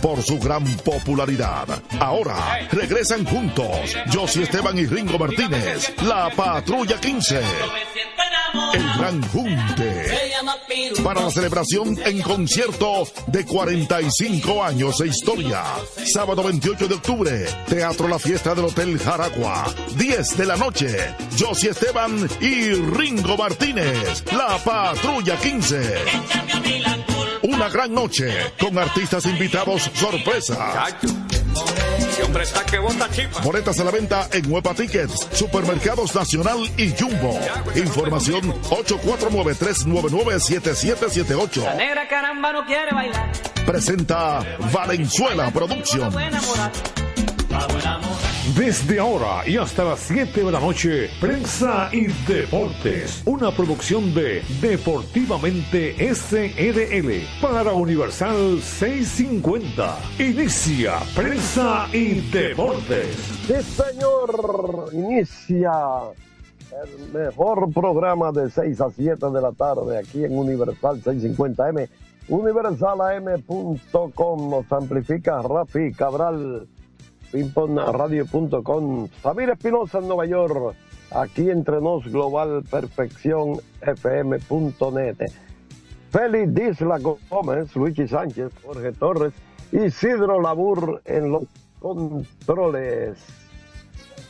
por su gran popularidad. Ahora regresan juntos Josie Esteban y Ringo Martínez, la Patrulla 15. El Gran Junte. Para la celebración en concierto de 45 años de historia. Sábado 28 de octubre, Teatro La Fiesta del Hotel Jaragua. 10 de la noche, Josie Esteban y Ringo Martínez, la Patrulla 15. Una gran noche con artistas invitados sorpresa. Boletas a la venta en Huepa Tickets, Supermercados Nacional y Jumbo. Información 849-399-7778. La negra caramba no quiere bailar. Presenta Valenzuela Productions. Desde ahora y hasta las 7 de la noche, Prensa y Deportes, una producción de Deportivamente SRL para Universal 650. Inicia Prensa y Deportes. Sí, señor, inicia el mejor programa de 6 a 7 de la tarde aquí en Universal 650M. UniversalAM.com nos amplifica Rafi Cabral pingpongradio.com. Samir Espinosa en Nueva York. Aquí entre nos Global Perfección FM.net. Félix Disla Gómez, Luigi Sánchez, Jorge Torres, Isidro Labur en los controles.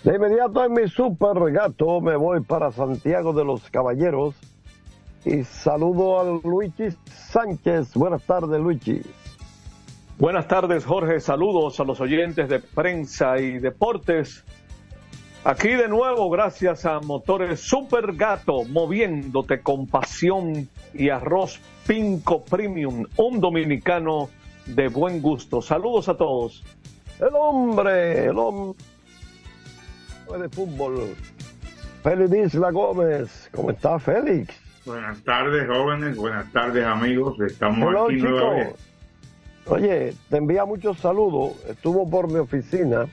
De inmediato en mi super gato me voy para Santiago de los Caballeros y saludo a Luigi Sánchez. Buenas tardes, Luigi. Buenas tardes, Jorge. Saludos a los oyentes de prensa y deportes. Aquí de nuevo, gracias a Motores Super Gato, moviéndote con pasión y arroz Pinco Premium, un dominicano de buen gusto. Saludos a todos. El hombre, el hombre de fútbol, Félix Isla Gómez. ¿Cómo está, Félix? Buenas tardes, jóvenes. Buenas tardes, amigos. Estamos Hello, aquí. Oye, te envía muchos saludos. Estuvo por mi oficina.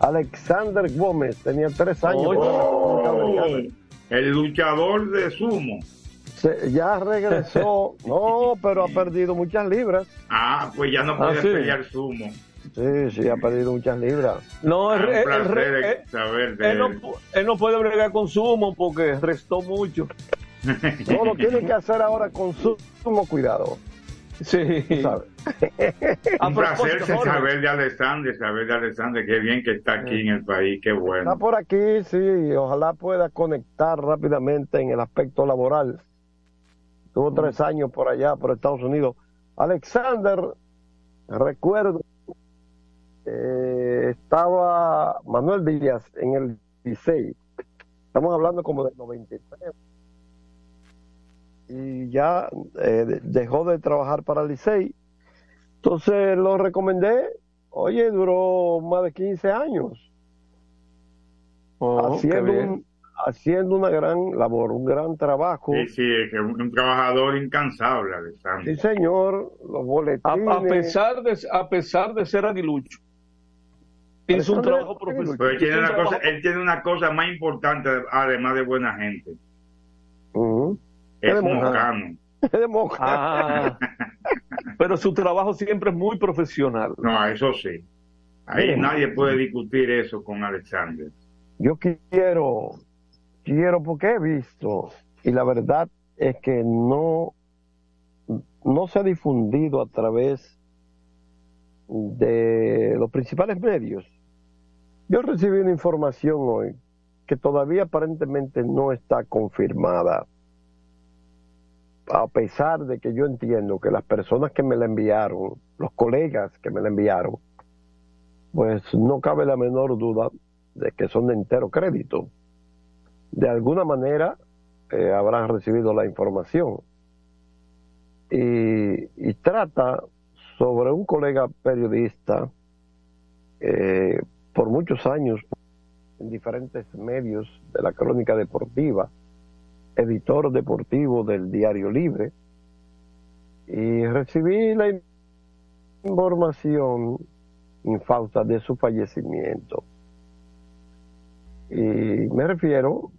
Alexander Gómez tenía tres años. Oye. El luchador de sumo. Se- ya regresó. No, pero ha perdido muchas libras. Ah, pues ya no Ah, puede sí. pelear sumo. Sí, sí, ha perdido muchas libras. No, Es el, un el- placer el- de eh, saber de él, no, él no puede bregar con sumo porque restó mucho. No lo tiene que hacer ahora con sumo cuidado. Sí. Un placer saber de Alexander, saber de Alexander. Qué bien que está aquí en el país, qué Está bueno. por aquí, sí. Ojalá pueda conectar rápidamente en el aspecto laboral. Tuvo tres años por allá, por Estados Unidos. Alexander, recuerdo, eh, estaba Manuel Díaz en el 16. Estamos hablando como del 93. Y ya eh, de- dejó de trabajar para el Licey. Entonces lo recomendé. Oye, duró más de 15 años Oh, haciendo, un- haciendo una gran labor, un gran trabajo. Sí, sí, es que es un, un trabajador incansable, Sí, Alexander. señor, los A, boletines. a pesar de, a pesar de ser aguilucho, hizo un trabajo es profesional. Pero él tiene, una cosa, él tiene una cosa más importante, además de buena gente. Ujú. Es Es de mojar. mocano. de. Ah, pero su trabajo siempre es muy profesional. No, eso sí. Ahí Miren. nadie puede discutir eso con Alexander. Yo quiero, quiero porque he visto, y la verdad es que no, no se ha difundido a través de los principales medios. Yo recibí una información hoy que todavía aparentemente no está confirmada, a pesar de que yo entiendo que las personas que me la enviaron, los colegas que me la enviaron, pues no cabe la menor duda de que son de entero crédito. De alguna manera eh, habrán recibido la información. Y, y trata sobre un colega periodista eh, por muchos años en diferentes medios de la crónica deportiva, editor deportivo del Diario Libre, y recibí la información infausta de su fallecimiento. Y me refiero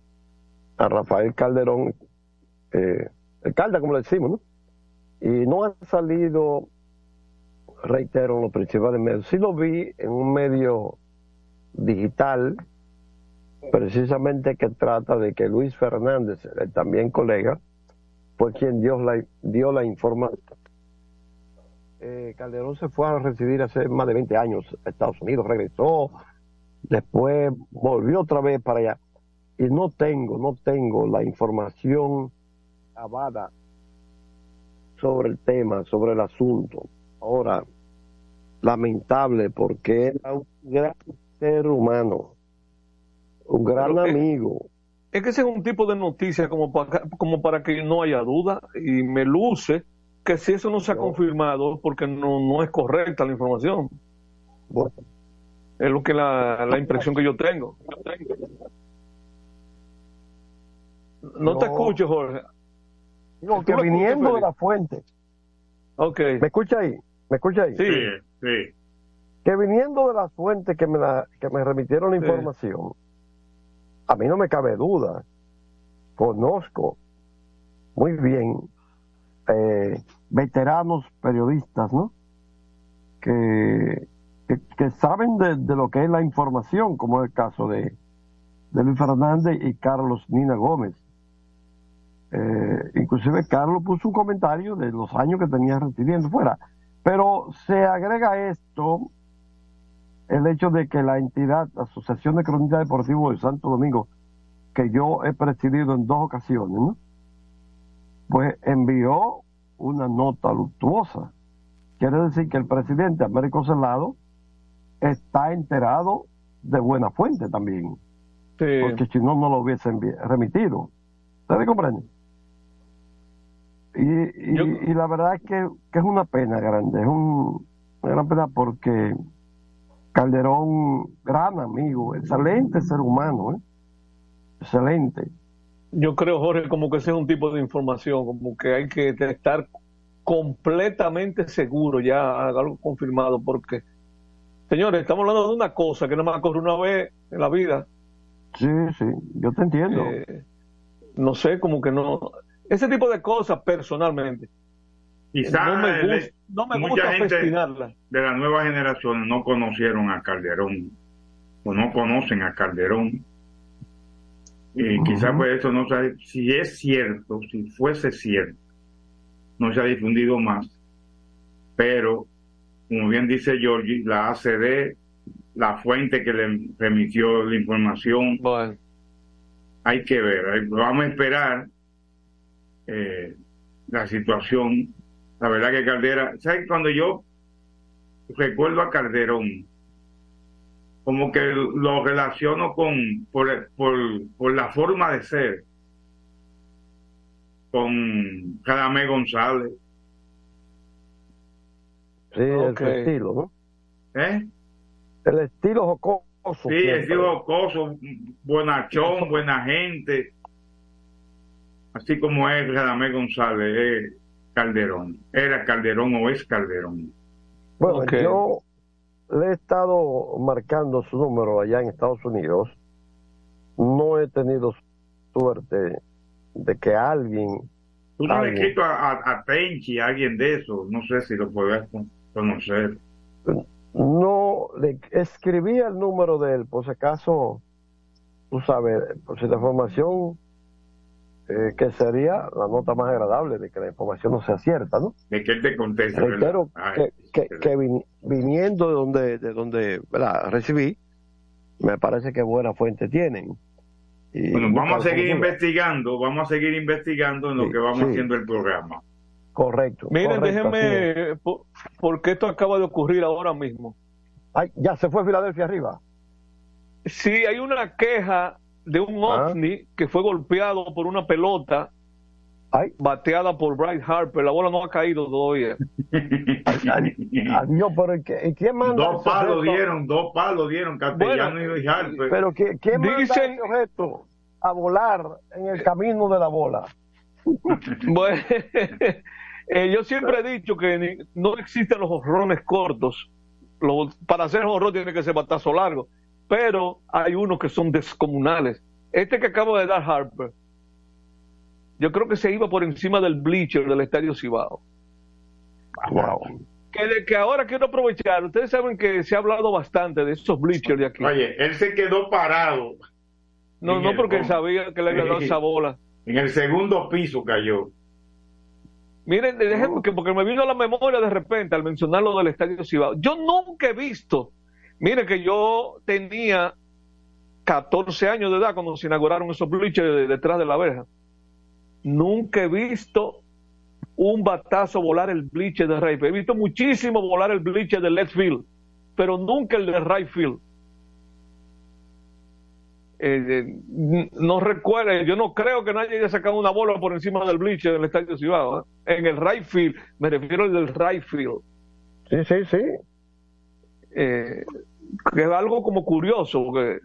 a Rafael Calderón, eh, el Calda como le decimos, ¿no? Y no ha salido reitero, los principales medios. Sí lo vi en un medio digital, precisamente que trata de que Luis Fernández, también colega, fue quien dio la, dio la información. Eh, Calderón se fue a residir hace más de 20 años a Estados Unidos, regresó, después volvió otra vez para allá. Y no tengo, no tengo la información abada sobre el tema, sobre el asunto. Ahora, lamentable porque era un gran ser humano, un gran amigo. Es que ese es un tipo de noticia como para, como para que no haya duda y me luce que si eso no se ha confirmado porque no, no es correcta la información. Bueno, Es lo que la, la impresión que yo tengo. No, te No. escucho, Jorge. digo ¿Tú que escuchas, viniendo de la fuente, Ok. ¿me escucha ahí? ¿Me escucha ahí? Sí. Sí, sí. Que viniendo de la fuente que me, la, que me remitieron la Sí. información, a mí no me cabe duda, conozco muy bien eh, veteranos periodistas, ¿no? Que, que, que saben de, lo que es la información, como es el caso de, de Luis Fernández y Carlos Nina Gómez. Eh, inclusive Carlos puso un comentario de los años que tenía residiendo fuera. Pero se agrega esto, el hecho de que la entidad, la Asociación de Cronistas Deportivos de Santo Domingo, que yo he presidido en dos ocasiones, ¿no? pues envió una nota luctuosa. Quiere decir que el presidente Américo Celado está enterado de buena fuente también, Sí. porque si no, no lo hubiese envi- remitido. ¿Ustedes comprenden? Y, y, Yo- y la verdad es que, que es una pena grande, es un, una gran pena porque Calderón, gran amigo, excelente ser humano, ¿eh? excelente. Yo creo, Jorge, como que ese es un tipo de información, como que hay que estar completamente seguro, ya algo confirmado, porque, señores, estamos hablando de una cosa que no me ocurre una vez en la vida. Sí, sí, yo te entiendo. Eh, no sé, como que no. Ese tipo de cosas, personalmente, Quizás no me, el- gusta, no me mucha gusta gente festinarla. de la nueva generación no conocieron a Calderón o no conocen a Calderón. Y quizás por eso no sabe si es cierto, si fuese cierto, no se ha difundido más. Pero, como bien dice Georgie, la ACD, la fuente que le remitió la información, Bueno, hay que ver, vamos a esperar eh, la situación. La verdad que Caldera, ¿sabes? Cuando yo recuerdo a Calderón, como que lo relaciono con, por, por, por la forma de ser, con Radamé González, Sí, el estilo, ¿no? ¿eh? El estilo jocoso. Sí, siempre. es jocoso, buenachón, buena gente, así como es Radamé González, es Calderón, era Calderón o es Calderón. Bueno, yo le he estado marcando su número allá en Estados Unidos. No he tenido suerte de que alguien. Tú no has escrito a, a, a Tenchi, a alguien de eso, no sé si lo con- conocer. No le escribí el número de él, por si acaso, tú sabes, por si la información eh, que sería la nota más agradable de que la información no sea cierta, ¿no? De que él te conteste. Reitero ¿verdad? que, Ay, que, que vin- viniendo de donde, de donde ¿verdad? recibí, me parece que buena fuente tienen. Y Bueno, vamos a seguir investigando, vamos a seguir investigando en lo Sí, que vamos sí. haciendo el programa. Correcto. miren, correcto, déjenme, por- porque esto acaba de ocurrir ahora mismo. Ay, ya se fue Filadelfia arriba. Sí, hay una queja de un Ah. ovni que fue golpeado por una pelota Ay, bateada por Bryce Harper. La bola no ha caído todavía. adiós, pero ¿y qué- ¿y quién manda dos palos dieron, dos palos dieron, Castellano Bueno, y Harper. Pero ¿qui- ¿quién manda Dicen- ese objeto a volar en el camino de la bola? Bueno, eh, yo siempre he dicho que ni- no existen los jorrones cortos. Lo- para hacer jorrón tiene que ser batazo largo. Pero hay unos que son descomunales. Este que acaba de dar Harper, yo creo que se iba por encima del bleacher del Estadio Cibao. Wow. que, que ahora quiero aprovechar. Ustedes saben que se ha hablado bastante de esos bleachers de aquí. Oye, él se quedó parado. No, no, porque sabía que le había dado esa bola. En el segundo piso cayó. Miren, déjenme que porque me vino a la memoria de repente al mencionar lo del Estadio Cibao. Yo nunca he visto, miren que yo tenía 14 años de edad cuando se inauguraron esos bleachers detrás de la verja. Nunca he visto un batazo volar el bleacher de right He visto muchísimo volar el bleacher de left field, pero nunca el de right field. Eh, eh, no recuerdo, yo no creo que nadie haya sacado una bola por encima del bleacher del Estadio Cibao. ¿eh? En el right field, me refiero al del right field. Sí, sí, sí. Que es algo como curioso, porque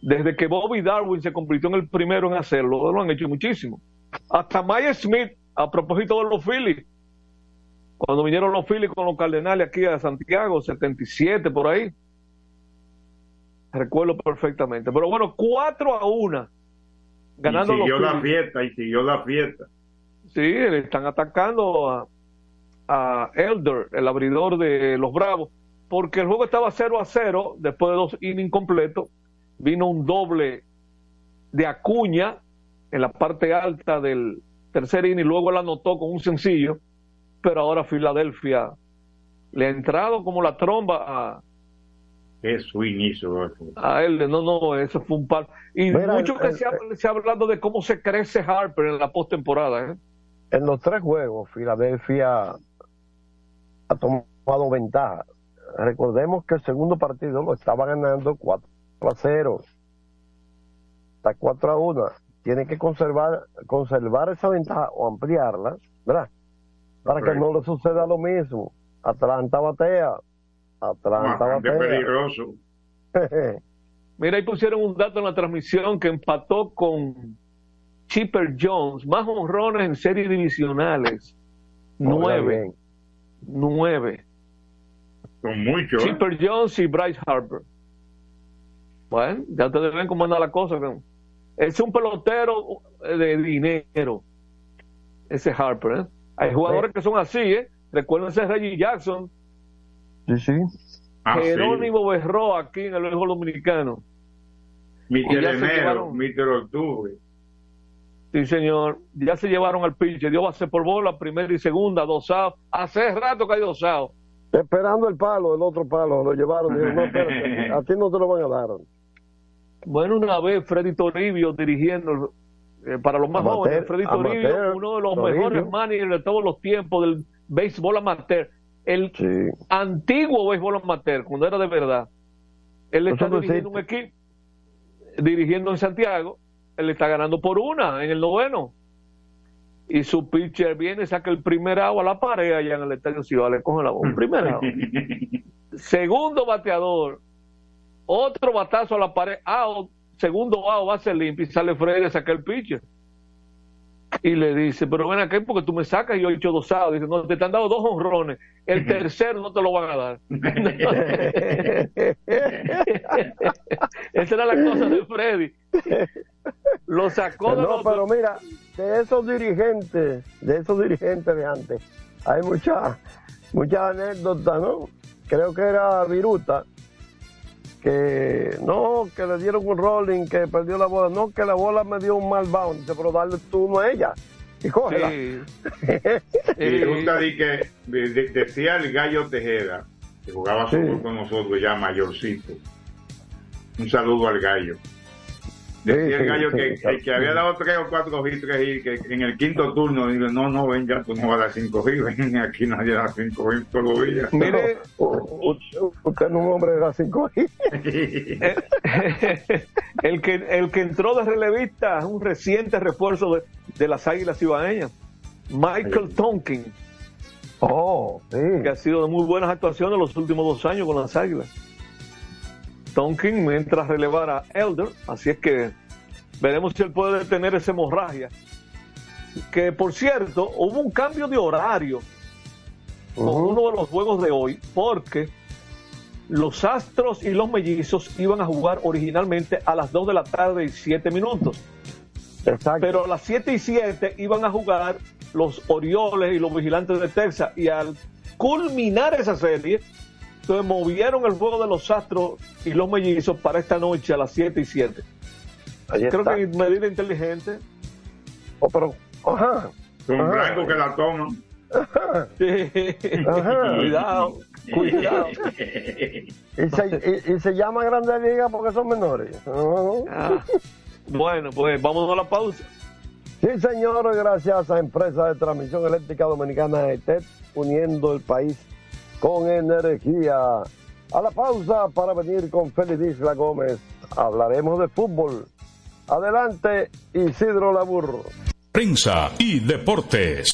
desde que Bobby Darwin se convirtió en el primero en hacerlo, lo han hecho muchísimo. Hasta Maya Smith, a propósito de los Phillies, cuando vinieron los Phillies con los Cardenales aquí a Santiago, 77 por ahí, Recuerdo perfectamente. Pero bueno, 4 a 1. Ganando y siguió la fiesta, y siguió la fiesta. Sí, le están atacando a, a Elder, el abridor de los Bravos, porque el juego estaba 0 a 0, después de dos innings completos, vino un doble de Acuña en la parte alta del tercer inning, luego él anotó con un sencillo, pero ahora Filadelfia le ha entrado como la tromba a, Qué swing hizo. A él, no, no, eso fue un par. Y mucho que se, ha, se, ha, hablado de cómo se crece Harper en la postemporada. ¿eh? En los tres juegos, Filadelfia ha tomado ventaja. Recordemos que el segundo partido lo estaba ganando 4 a 0. Está 4 a 1. Tiene que conservar, conservar esa ventaja o ampliarla, ¿verdad? Para que no le suceda lo mismo. Atlanta batea, Atlanta peligroso. Mira, ahí pusieron un dato en la transmisión que empató con Chipper Jones, más honrones en series divisionales. Nueve. Nueve. Son muchos. ¿eh? Chipper Jones y Bryce Harper. Bueno, ya ustedes ven cómo anda la cosa. Es un pelotero de dinero. Ese Harper. ¿eh? Hay jugadores que son así, ¿eh? Recuerden ese Reggie Jackson, Sí, sí. Ah, Jerónimo Berro aquí en el Ojo Dominicano. Mister Enero, Mister Octubre. Sí, señor. Ya se llevaron al pinche. Dio base por bola, primera y segunda, dos outs. Hace rato que hay dos outs. Esperando el palo, el otro palo. Lo llevaron. no, a ti no te lo van a dar. Bueno, una vez Freddy Toribio dirigiendo eh, para los más jóvenes. Freddy Toribio, uno de los mejores managers de todos los tiempos del béisbol amateur el antiguo béisbol amateur, cuando era de verdad, él está dirigiendo un equipo, dirigiendo en Santiago, él está ganando por una en el noveno. Y su pitcher viene, saca el primer agua a la pared allá en el estadio Ciudad, le coge la bola. Primer agua. Segundo bateador, otro batazo a la pared, out, segundo out, va a ser limpio y sale Freddy a sacar el pitcher y le dice, pero ven acá porque tú me sacas y yo he hecho dos sábados. Dice, no, te, han dado dos honrones, el tercero no te lo van a dar. Esa era la cosa de Freddy. Lo sacó de No, pero mira, de esos dirigentes, de esos dirigentes de antes, hay muchas muchas anécdotas, ¿no? Creo que era Viruta, que no, que le dieron un rolling, que perdió la bola, no, que la bola me dio un mal bounce, pero darle turno a ella y cógela. Sí. y gusta di que decía el gallo Tejeda, que jugaba con nosotros ya mayorcito. Un saludo al gallo. Decía el gallo que, que, había dado tres o cuatro hits y que en el quinto turno digo, no, no, ven ya, tú no vas a dar cinco hits, ven, aquí nadie da cinco hits todos los días. Mire, usted no es un hombre de dar cinco hits. el, que, el que entró de relevista es un reciente refuerzo de, de las Águilas Ibaeñas, Michael Tonkin. Oh, sí. Que ha sido de muy buenas actuaciones los últimos dos años con las Águilas. Tonkin mientras relevar a Elder, así es que veremos si él puede detener esa hemorragia. Que por cierto, hubo un cambio de horario con uno de los juegos de hoy, porque los Astros y los Mellizos iban a jugar originalmente a las 2 de la tarde y 7 minutos. Pero a las 7 y 7 iban a jugar los Orioles y los Vigilantes de Texas y al culminar esa serie. Entonces movieron el juego de los Astros y los mellizos para esta noche a las 7 y 7. Creo que medida inteligente. Oh, pero, ajá. Un blanco que la toman. Cuidado, cuidado. y, se, y, se, llama Grande Liga porque son menores. Ah. Bueno, pues vamos a la pausa. Sí, señor, gracias a Empresa de Transmisión Eléctrica Dominicana ETED, uniendo el país con energía. A la pausa para venir con Félix Isla Gómez. Hablaremos de fútbol. Adelante, Isidro Labur. Prensa y deportes.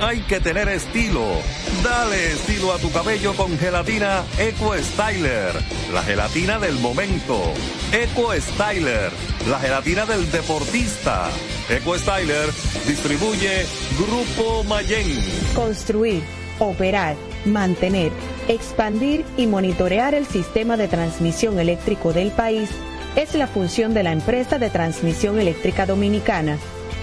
hay que tener estilo. Dale estilo a tu cabello con gelatina Eco Styler, la gelatina del momento. Eco Styler, la gelatina del deportista. Eco Styler distribuye Grupo Mayen. Construir, operar, mantener, expandir y monitorear el sistema de transmisión eléctrico del país es la función de la empresa de transmisión eléctrica dominicana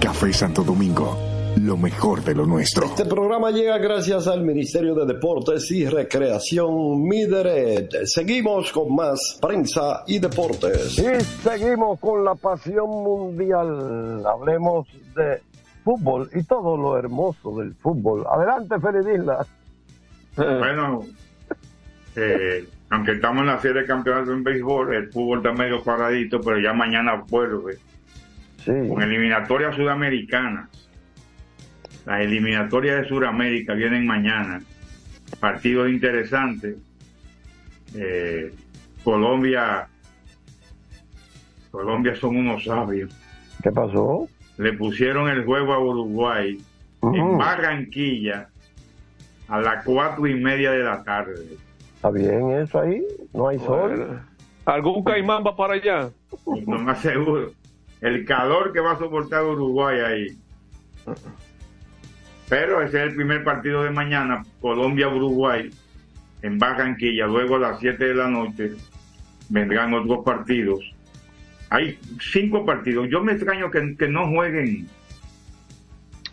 Café Santo Domingo, lo mejor de lo nuestro. Este programa llega gracias al Ministerio de Deportes y Recreación Mideret. Seguimos con más prensa y deportes. Y seguimos con la pasión mundial. Hablemos de fútbol y todo lo hermoso del fútbol. Adelante, Feliz Bueno, eh, aunque estamos en la serie de campeonatos en béisbol, el fútbol está medio paradito, pero ya mañana vuelve con eliminatorias sudamericanas. Las eliminatorias de Sudamérica vienen mañana. Partidos interesantes. Eh, Colombia, Colombia son unos sabios. ¿Qué pasó? le pusieron el juego a Uruguay en Barranquilla a las cuatro y media de la tarde. Está bien eso ahí, no hay sol. ¿Algún caimán va para allá? No me aseguro. El calor que va a soportar Uruguay ahí. Pero ese es el primer partido de mañana, Colombia-Uruguay, en Barranquilla. Luego a las 7 de la noche vendrán otros partidos. Hay cinco partidos. Yo me extraño que, no jueguen,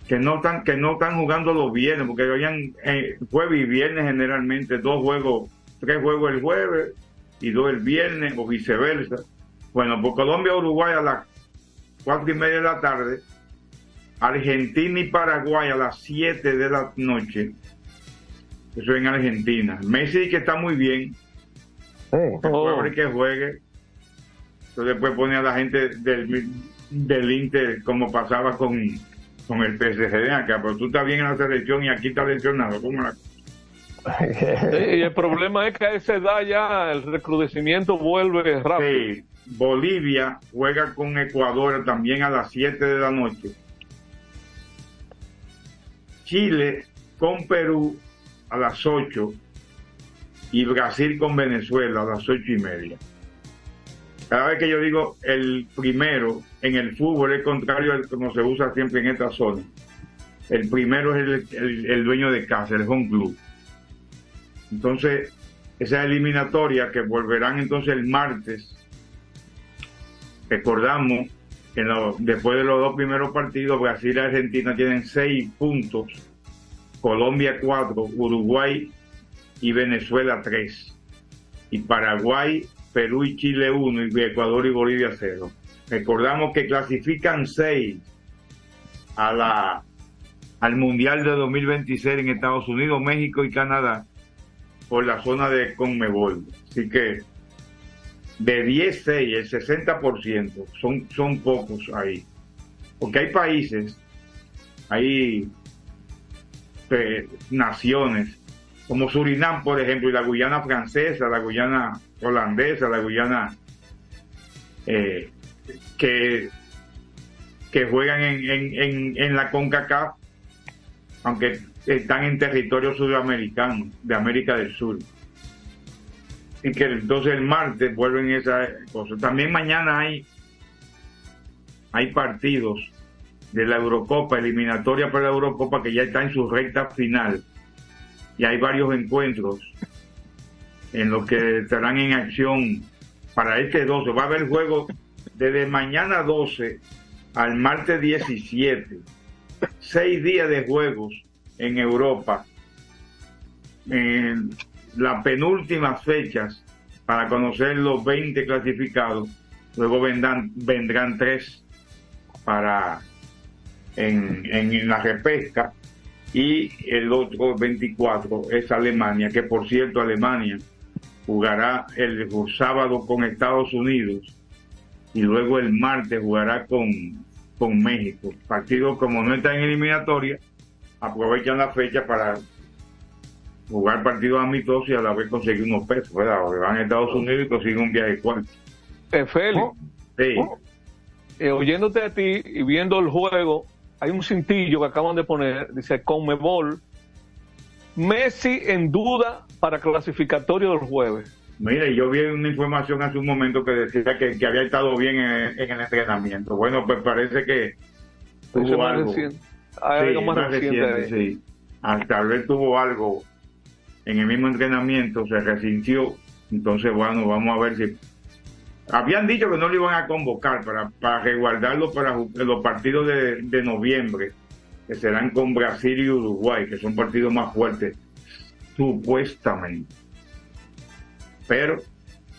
que no están, que no están jugando los viernes, porque habían eh, jueves y viernes generalmente, dos juegos, tres juegos el jueves y dos el viernes, o viceversa. Bueno, por Colombia-Uruguay a las cuatro y media de la tarde, Argentina y Paraguay a las 7 de la noche. Eso en Argentina. Messi que está muy bien. Oh. que juegue. Entonces después pone a la gente del, del Inter como pasaba con, con el PSG acá, pero tú estás bien en la selección y aquí estás lesionado. ¿Cómo la... y el problema es que a esa edad ya el recrudecimiento vuelve rápido. Sí, Bolivia juega con Ecuador también a las 7 de la noche. Chile con Perú a las 8 y Brasil con Venezuela a las 8 y media. Cada vez que yo digo el primero en el fútbol es contrario al como se usa siempre en esta zona. El primero es el, el- el dueño de casa, el home club. Entonces, esa eliminatoria que volverán entonces el martes, recordamos que después de los dos primeros partidos, Brasil y Argentina tienen seis puntos, Colombia cuatro, Uruguay y Venezuela tres, y Paraguay, Perú y Chile uno, y Ecuador y Bolivia cero. Recordamos que clasifican seis a la, al Mundial de 2026 en Estados Unidos, México y Canadá por la zona de Conmebol. Así que de 10, 6, el 60% son, son pocos ahí. Porque hay países, hay naciones como Surinam, por ejemplo, y la Guyana francesa, la Guyana holandesa, la Guyana eh, que, que juegan en, en, en, en la CONCACAF, aunque están en territorio sudamericano, de América del Sur. Y que entonces el martes vuelven esas cosas. También mañana hay, hay partidos de la Eurocopa, eliminatoria para la Eurocopa, que ya está en su recta final. Y hay varios encuentros en los que estarán en acción para este 12. Va a haber juegos desde mañana 12 al martes 17. Seis días de juegos en Europa. En las penúltimas fechas para conocer los 20 clasificados. Luego vendrán, vendrán tres para en, en la repesca y el otro 24 es Alemania, que por cierto Alemania jugará el sábado con Estados Unidos y luego el martes jugará con, con México. Partidos como no están en eliminatoria, aprovechan la fecha para jugar partidos amistosos y a la vez conseguir unos pesos, ¿verdad? Porque van a Estados Unidos y consiguen un viaje cuarto. Eh, Félix, Sí. eh, oyéndote a ti y viendo el juego, hay un cintillo que acaban de poner, dice Conmebol, Messi en duda para clasificatorio del jueves. Mire, yo vi una información hace un momento que decía que, que había estado bien en, en el entrenamiento. Bueno, pues parece que tuvo más algo. reciente. Hay algo Sí, más más reciente reciente, sí. Ah, Tal vez tuvo algo en el mismo entrenamiento, se resintió. Entonces, bueno, vamos a ver si. Habían dicho que no lo iban a convocar para, para resguardarlo para los partidos de, de noviembre, que serán con Brasil y Uruguay, que son partidos más fuertes, supuestamente. Pero,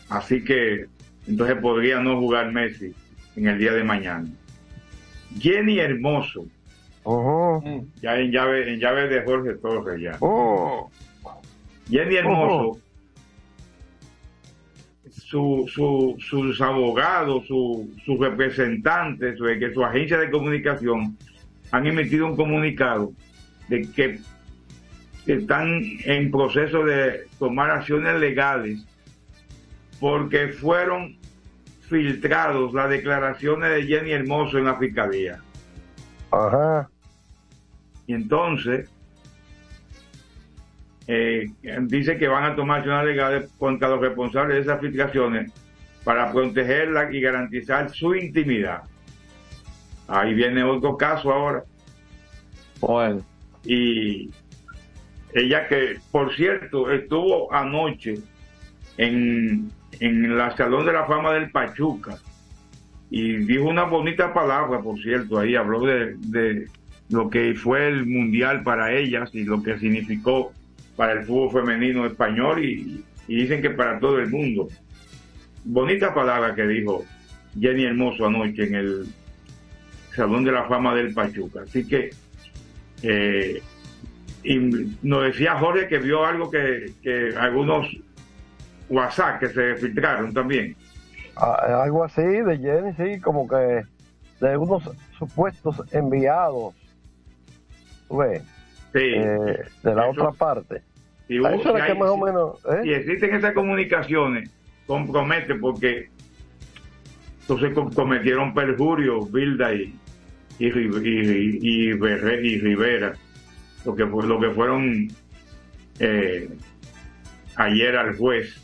así que, entonces podría no jugar Messi en el día de mañana. Jenny Hermoso, ya en llave, en llave de Jorge Torres ya. Jenny Hermoso, su, su, sus abogados, su, sus representantes, su, que su agencia de comunicación han emitido un comunicado de que están en proceso de tomar acciones legales porque fueron filtrados las declaraciones de Jenny Hermoso en la fiscalía. Ajá. Y entonces eh, dice que van a tomar acciones legales contra los responsables de esas filtraciones para protegerla y garantizar su intimidad. Ahí viene otro caso ahora. Bueno. Y ella que, por cierto, estuvo anoche en, en la Salón de la Fama del Pachuca y dijo una bonita palabra, por cierto, ahí habló de, de lo que fue el mundial para ellas y lo que significó para el fútbol femenino español y, dicen que para todo el mundo. Bonita palabra que dijo Jenny Hermoso anoche en el Salón de la Fama del Pachuca. Así que, eh, y nos decía Jorge que vio algo que, que algunos WhatsApp que se filtraron también. Ah, algo así de Jenny, sí, como que de unos supuestos enviados. Sí. Eh, de la Eso- otra parte. Si, Ah, hubo- eso si es que hay- más o menos, ¿eh? si existen esas comunicaciones, compromete porque entonces com- cometieron perjurio Bilda y, y, y, y, y Rivera, lo que, lo que fueron eh, ayer al juez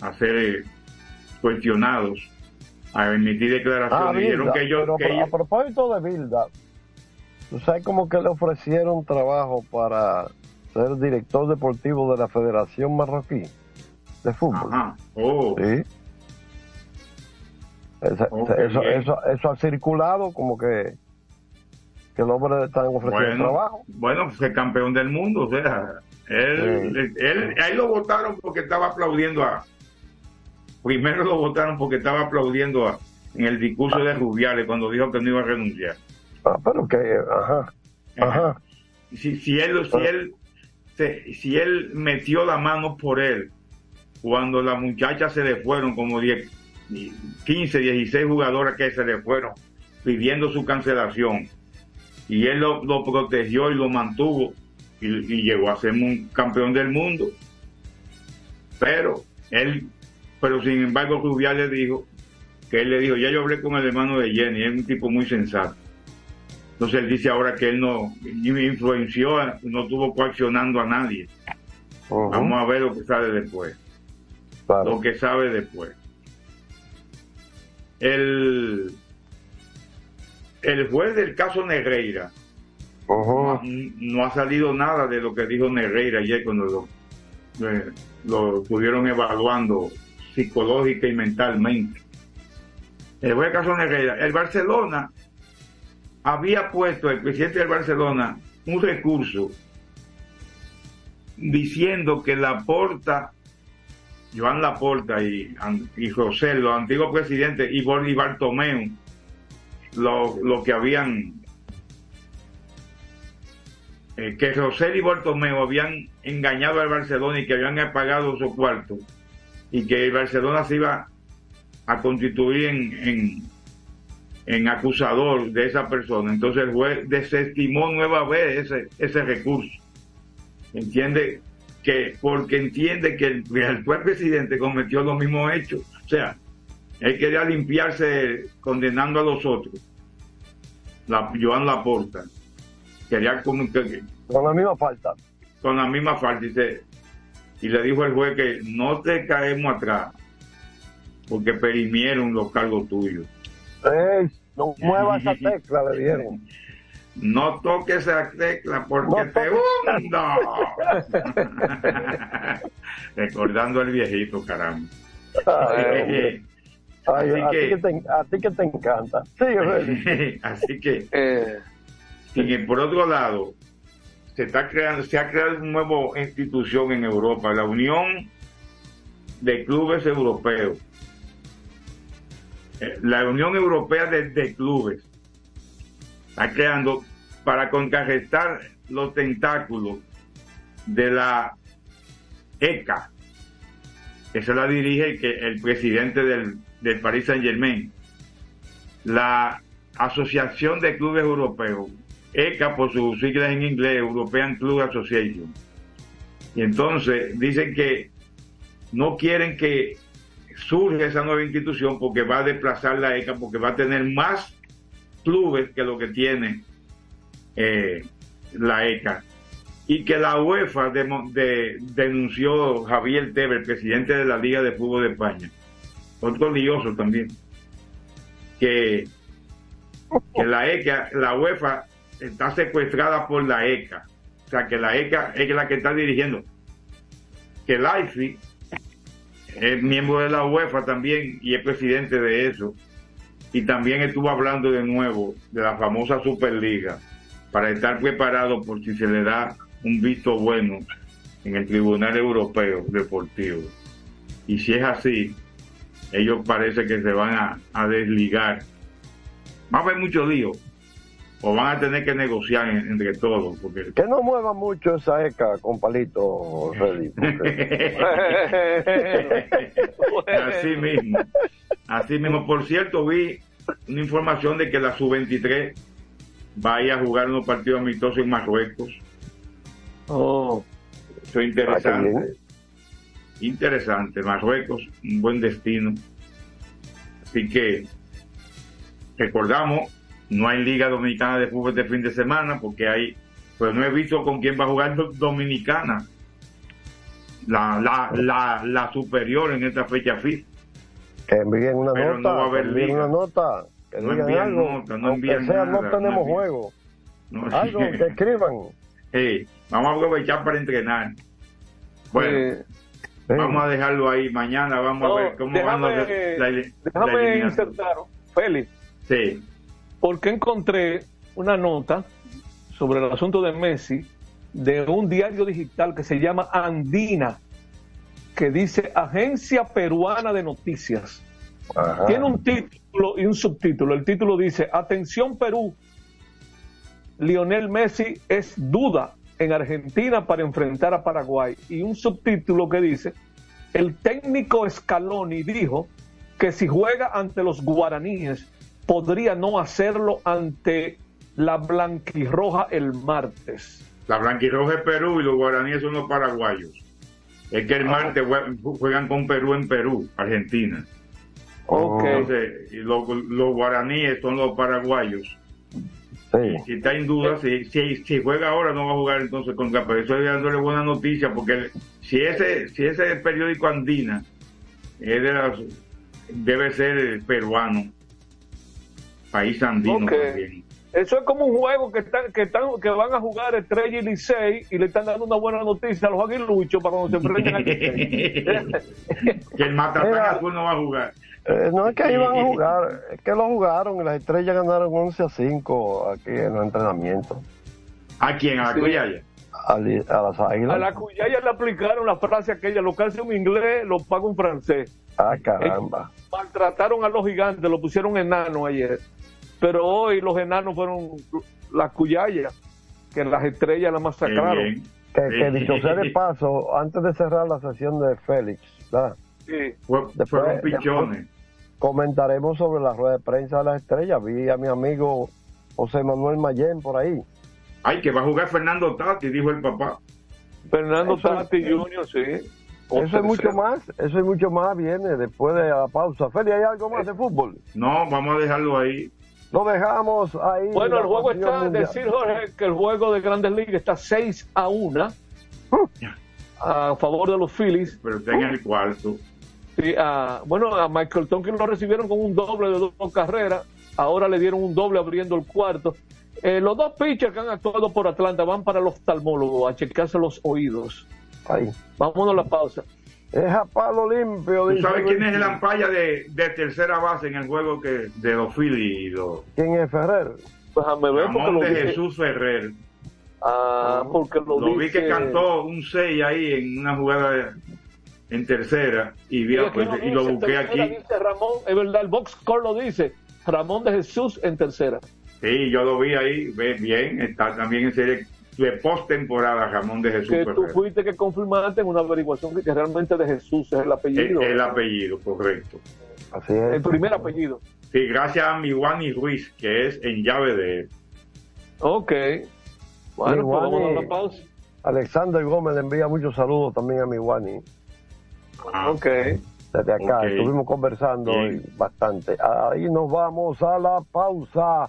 a ser eh, cuestionados, a emitir declaraciones. Ah, dijeron Bilda, que ellos, pero que a- propósito de Bilda, ¿tú sabes como que le ofrecieron trabajo para ser director deportivo de la Federación Marroquí de Fútbol? Ajá. Oh. Sí. Esa- eso, ha circulado como que, que el hombre están ofreciendo Bueno, trabajo. bueno, fue campeón del mundo, o sea, él, él, él- ahí lo votaron porque estaba aplaudiendo a, primero lo votaron porque estaba aplaudiendo a, en el discurso de Rubiales cuando dijo que no iba a renunciar. Ah, pero que, ajá, ajá. Si, si él, si él, se- si él metió la mano por él cuando las muchachas se le fueron como 10, 15, 16 jugadoras que se le fueron pidiendo su cancelación y él lo, lo protegió y lo mantuvo y, y llegó a ser un campeón del mundo. Pero él pero sin embargo Rubiales dijo que él le dijo ya yo hablé con el hermano de Jenny es un tipo muy sensato entonces él dice ahora que él no influenció no estuvo coaccionando a nadie. Vamos a ver lo que sale después. Lo que sabe después. El el juez del caso Negreira. No, no ha salido nada de lo que dijo Negreira ayer cuando lo, eh, lo estuvieron evaluando psicológica y mentalmente. El juez del caso Negreira, el Barcelona había puesto, el presidente del Barcelona, un recurso diciendo que Laporta, Joan Laporta y, José, los antiguos presidentes, y, y Bartomeu, lo, lo que habían eh, que Rosel y Bartomeu habían engañado al Barcelona y que habían pagado su cuarto y que el Barcelona se iba a constituir en, en, en acusador de esa persona. Entonces el juez desestimó nueva vez ese, ese recurso. Entiende que, porque entiende que el, el actual presidente cometió los mismos hechos. O sea, él quería limpiarse condenando a los otros. La, Joan Laporta. Quería como que, Con la misma falta. con la misma falta. Y, se- y le dijo el juez que no te caemos atrás porque perimieron los cargos tuyos. Ey, no mueva esa tecla, le dieron. No toques esa tecla porque te hundo. Recordando al viejito, caramba. Ay, Ay, Así a, que- ti que te, a ti que te encanta. Sí. Así que, y por otro lado, se está creando, se ha creado una nueva institución en Europa, la Unión de Clubes Europeos. La Unión Europea de, Clubes está creando para contrarrestar los tentáculos de la ECA, que la dirige que el presidente del, del Paris Saint Germain, la Asociación de Clubes Europeos, ECA por sus siglas en inglés, European Club Association. Y entonces dicen que no quieren que surja esa nueva institución porque va a desplazar la ECA, porque va a tener más clubes que lo que tiene eh, la ECA. Y que la UEFA denunció Javier Tebas, el presidente de la Liga de Fútbol de España, otro lioso también, que, la ECA, la UEFA está secuestrada por la ECA, o sea que la ECA es la que está dirigiendo, que el AIFI es miembro de la UEFA también y es presidente de eso, y también estuvo hablando de nuevo de la famosa Superliga para estar preparado por si se le da un visto bueno en el Tribunal Europeo Deportivo. Y si es así, ellos parece que se van a, desligar. Va a haber mucho lío. O van a tener que negociar en- entre todos. Porque... Que no mueva mucho esa ECA con palito ready. Así mismo. Así mismo. Por cierto, vi una información de que la sub-23 vaya a jugar unos partidos amistosos en Marruecos. Oh. Eso es interesante. Interesante. Marruecos, un buen destino. Así que recordamos, no hay Liga Dominicana de Fútbol este fin de semana porque hay, pues no he visto con quién va a jugar Do- Dominicana. La, la, la, la superior en esta fecha FIFA. Que envíen una Pero nota, no va a haber envíen liga. una nota, que No digan envían algo. nota, no Aunque sea, nada, no tenemos no juego. No, Algo, que escriban. Sí, vamos a aprovechar para entrenar. Bueno, Eh, vamos a dejarlo ahí. Mañana vamos No, a ver cómo déjame, van los- la, la déjame insertar, Félix, Sí, porque encontré una nota sobre el asunto de Messi de un diario digital que se llama Andina, que dice Agencia Peruana de Noticias. Tiene un título y un subtítulo. El título dice, Atención Perú, Lionel Messi es duda en Argentina para enfrentar a Paraguay. Y un subtítulo que dice, el técnico Scaloni dijo que si juega ante los guaraníes, podría no hacerlo ante la blanquirroja el martes. la blanquirroja es Perú y los guaraníes son los paraguayos. Es Ah. que el martes jue- juegan con Perú en Perú, Argentina. Ok. Entonces, y los, los guaraníes son los paraguayos. Si está en duda, si, si, si juega ahora no va a jugar entonces contra Perú. Eso es dándole buena noticia porque el- si ese si ese periódico andina es de las, debe ser peruano, país andino también. Eso es como un juego que están, que están, que van a jugar Estrella y Licey y le están dando una buena noticia a los aguiluchos para cuando se enfrenten a que el azul no va a jugar. Eh, no es que ahí van a jugar, es que lo jugaron y las estrellas ganaron 11 a 5 aquí en los entrenamientos. ¿A quién? ¿A la Sí. A, las águilas. A la cuyaya le aplicaron la frase aquella, lo que hace un inglés lo paga un francés. Ah, caramba. Maltrataron a los gigantes, lo pusieron enanos ayer. Pero hoy los enanos fueron la cuyaya, que las estrellas la masacraron. Que, que dicho sea de paso, antes de cerrar la sesión de Félix, ¿verdad? Sí. fueron pichones. comentaremos sobre la rueda de prensa de las estrellas. Vi a mi amigo José Manuel Mayén por ahí. Ay, que va a jugar Fernando Tati, dijo el papá. Fernando Eso- Tati Jr., sí. Eso es mucho más, eso es mucho más, viene después de la pausa. Félix, ¿hay algo más de fútbol? No, vamos a dejarlo ahí. Lo dejamos ahí. Bueno, el juego está, mundial. decir Jorge, que el juego de Grandes Ligas está 6 a 1 a favor de los Phillies. Pero está en el cuarto. Sí, a- bueno, a Michael Tonkin lo recibieron con un doble de dos carreras. Ahora le dieron un doble abriendo el cuarto. Eh, los dos pitchers que han actuado por Atlanta van para el oftalmólogo a checarse los oídos. Ahí. Vámonos a la pausa. Es a palo limpio. ¿Tú sabes quién es el ampalla de, de tercera base en el juego que de los Phillies y los ¿Quién es Ferrer? Déjame ver porque Ramón lo de Jesús Ferrer? Ah, porque lo, Lo vi que cantó un 6 ahí en una jugada de- en tercera y, vi, pues, lo y lo busqué tercera aquí. dice Ramón, es verdad, el box score lo dice. Ramón de Jesús en tercera. Sí, yo lo vi ahí, ve bien, está también en serie de postemporada Ramón de Jesús Que tú Ferrer. fuiste que confirmaste en una averiguación que, que realmente de Jesús es el El, apellido. el apellido, correcto. Así es. El primer apellido. Sí, gracias a mi Wani Ruiz, que es en llave de él. Ok. Bueno, pues vamos a la pausa. Alexander Gómez le envía muchos saludos también a mi Wani. Ok. Desde acá estuvimos conversando bastante. Ahí nos vamos a la pausa.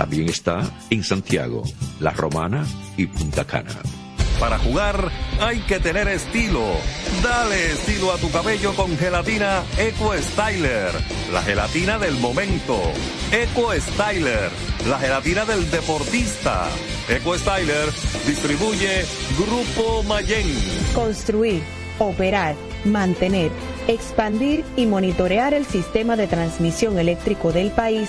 También está en Santiago, La Romana y Punta Cana. Para jugar hay que tener estilo. Dale estilo a tu cabello con gelatina Eco Styler, la gelatina del momento. Eco Styler, la gelatina del deportista. Eco Styler distribuye Grupo Mayen. Construir, operar, mantener, expandir y monitorear el sistema de transmisión eléctrico del país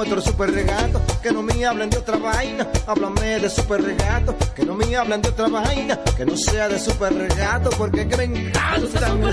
Otro super regato. Que no me hablen de otra vaina, háblame de super regato. Que no me hablen de otra vaina, que no sea de super regato. Porque que me encanta me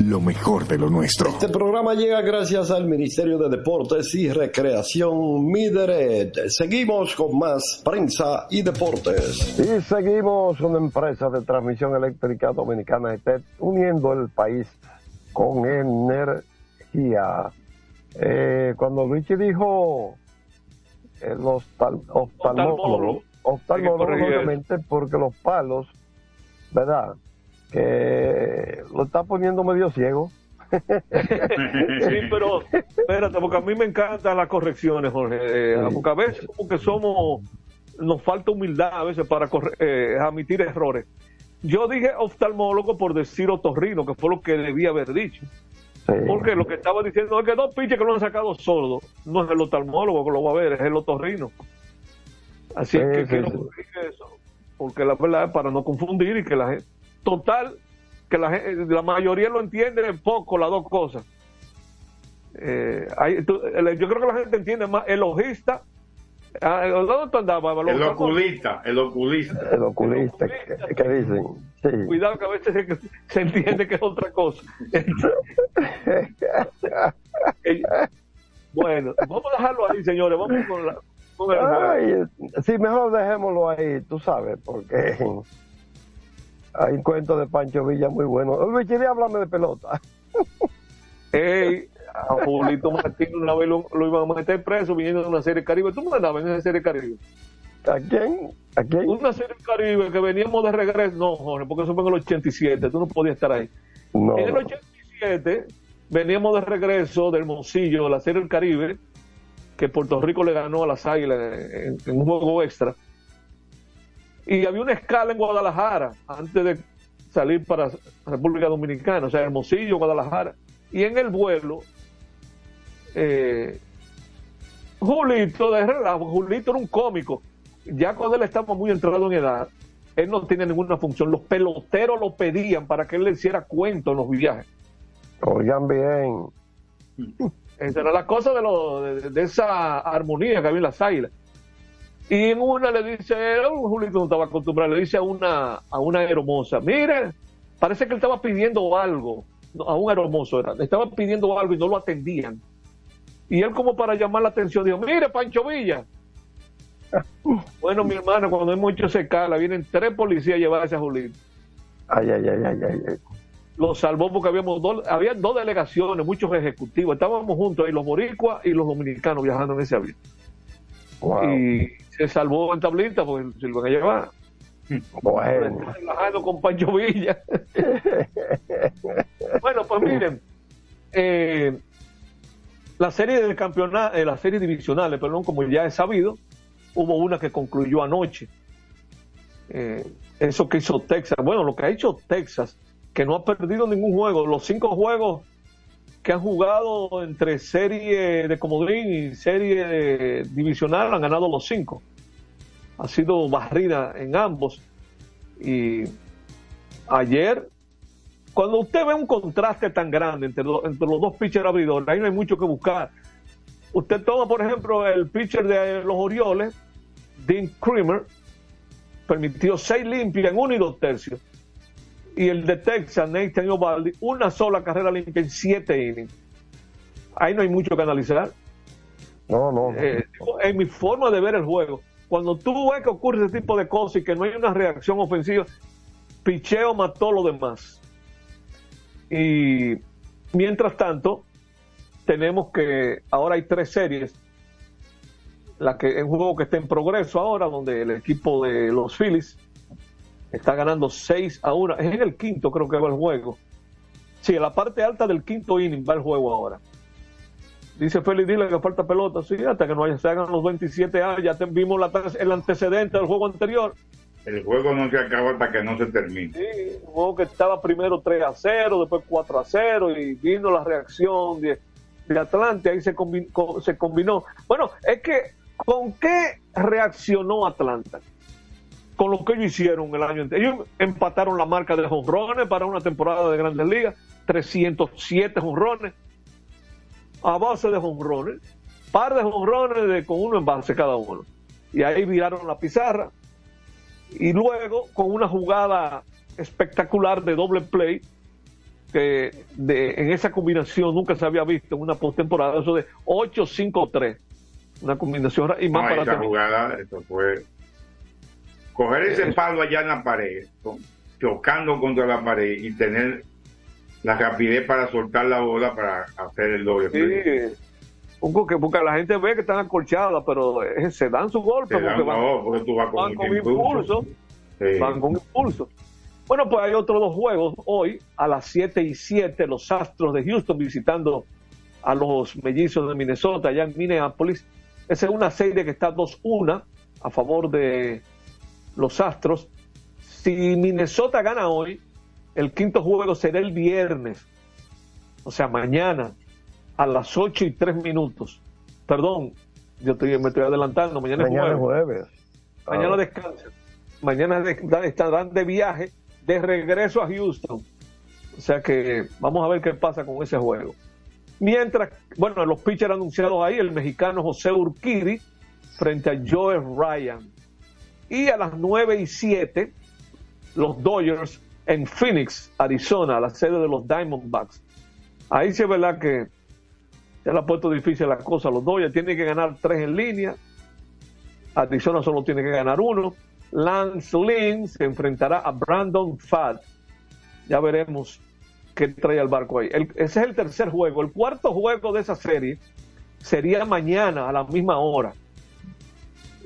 lo mejor de lo nuestro. Este programa llega gracias al Ministerio de Deportes y Recreación Mideret. Seguimos con más prensa y deportes. Y seguimos con empresa de transmisión eléctrica dominicana ETED, uniendo el país con energía. Eh, cuando Luigi dijo el oftal- oftalmólogo, oftalmólogo, corregir eso. obviamente, porque los palos, ¿verdad? Que lo está poniendo medio ciego. Sí, pero espérate, porque a mí me encantan las correcciones, Jorge. eh, porque a veces como que somos, nos falta humildad a veces para corre- eh, admitir errores. Yo dije oftalmólogo por decir otorrino, que fue lo que debía haber dicho. Porque lo que estaba diciendo es que dos pinches que lo han sacado sordo. No es el oftalmólogo que lo va a ver, es el otorrino. Así Sí, que, sí, sí. corrige eso. Porque la verdad es para no confundir y que la gente. Total, que la, la mayoría lo entiende poco las dos cosas. Eh, hay- tú- el- yo creo que la gente entiende más el ojista. Ah, ¿Dónde tú andabas? El oculista, el oculista. El oculista, que, que dicen. Sí. Cuidado que a veces se, se entiende que es otra cosa. Bueno, vamos a dejarlo ahí, señores. Vamos con la, Ay, sí, mejor dejémoslo ahí, tú sabes, porque hay un cuento de Pancho Villa muy bueno. Luis, háblame de pelota. Ey, a Julito Martín una vez lo, lo iban a meter preso viniendo de una serie Caribe. ¿Tú me andabas en esa serie Caribe? ¿A quién? ¿A quién? Una serie Caribe que veníamos de regreso. No, Jorge, porque eso fue en el 87. Tú no podías estar ahí. No. En el 87 veníamos de regreso del Hermosillo, de la serie del Caribe, que Puerto Rico le ganó a las Águilas en, en un juego extra. Y había una escala en Guadalajara antes de salir para República Dominicana, o sea, Hermosillo, Guadalajara. Y en el vuelo, eh, Julito, de relajo, Julito era un cómico. Ya cuando él estaba muy entrado en edad, él no tenía ninguna función. Los peloteros lo pedían para que él le hiciera cuento en los viajes. Oigan bien. Esa era la cosa de, lo, de, de esa armonía que había en las águilas. Y en una le dice, oh, Julito no estaba acostumbrado, le dice a una, a una hermosa, mire, parece que él estaba pidiendo algo, a un hermoso era, le estaba pidiendo algo y no lo atendían. Y él como para llamar la atención dijo, mire Pancho Villa. bueno, mi hermano, cuando hemos hecho ese cala, vienen tres policías a llevarse a Julito. Ay, ay, ay, ay, ay. ay. Lo salvó porque habíamos dos, había dos delegaciones, muchos ejecutivos, estábamos juntos ahí, los boricuas y los dominicanos viajando en ese avión. Wow. Y se salvó en tablita porque se lo van a llevar. Bueno. Relajado con Pancho Villa. bueno, pues miren, eh, la serie de campeonato, eh, la serie divisionales, perdón, como ya he sabido, hubo una que concluyó anoche. Eh, eso que hizo Texas, bueno, lo que ha hecho Texas, que no ha perdido ningún juego, los cinco juegos que han jugado entre serie de comodín y serie divisional han ganado los cinco. Ha sido barrida en ambos. Y ayer, cuando usted ve un contraste tan grande entre, lo- entre los dos pitchers abridores, ahí no hay mucho que buscar. Usted toma, por ejemplo, el pitcher de los Orioles, Dean Creamer, permitió seis limpias en uno y dos tercios. Y el de Texas, Nathan Ovaldi, una sola carrera limpia en siete innings. Ahí no hay mucho que analizar. No, no. Eh, en mi forma de ver el juego, cuando tú ves que ocurre ese tipo de cosas y que no hay una reacción ofensiva, picheo mató lo demás. Y mientras tanto, tenemos que ahora hay tres series. La que un juego que está en progreso ahora, donde el equipo de los Phillies está ganando 6 a 1. Es en el quinto, creo que va el juego. Sí, en la parte alta del quinto inning va el juego ahora. Dice Félix Dile que falta pelota. Sí, hasta que no haya- se hagan los 27 años. Ya te- vimos la- el antecedente del juego anterior. El juego no se acaba hasta que no se termine. Sí, un juego que estaba primero 3 a 0, después 4 a 0 y vino la reacción de, de Atlante, ahí se combinó. Bueno, es que ¿con qué reaccionó Atlanta? Con lo que ellos hicieron el año anterior. Ellos empataron la marca de jonrones para una temporada de Grandes Ligas, 307 jonrones, a base de jonrones, par de jonrones de, con uno en base cada uno. Y ahí viraron la pizarra, y luego con una jugada espectacular de doble play que de, en esa combinación nunca se había visto en una postemporada eso de 8-5-3 una combinación y más No, para esa jugada, eso fue coger ese palo allá en la pared, chocando contra la pared y tener la rapidez para soltar la bola para hacer el doble. Sí, un co- que porque la gente ve que están acolchadas pero eh, se dan su golpe dan porque van, no, porque tú vas con van impulso. Sí. van con impulso. Bueno pues hay otros dos juegos. Hoy a las 7 y 7 los Astros de Houston visitando a los mellizos de Minnesota allá en Minneapolis. Esa es una serie que está 2-1 a favor de los Astros si Minnesota gana hoy el quinto juego será el viernes o sea mañana a las 8 y 3 minutos perdón yo estoy, me estoy adelantando mañana, Mañana es es jueves jueves. Mañana Ah. descansan. Mañana estarán de viaje de regreso a Houston. O sea que vamos a ver qué pasa con ese juego. Mientras, bueno, los pitchers anunciados ahí, el mexicano José Urquidi frente a Joe Ryan. Y a las 9 y 7, los Dodgers en Phoenix, Arizona, la sede de los Diamondbacks. Ahí sí es verdad que se le ha puesto difícil la cosa. Los Dodgers tienen que ganar tres en línea Arizona solo tiene que ganar uno. Lance Lynn se enfrentará a Brandon Fadd. Ya veremos qué trae al barco ahí. Ese es el tercer juego. El cuarto juego de esa serie sería mañana a la misma hora.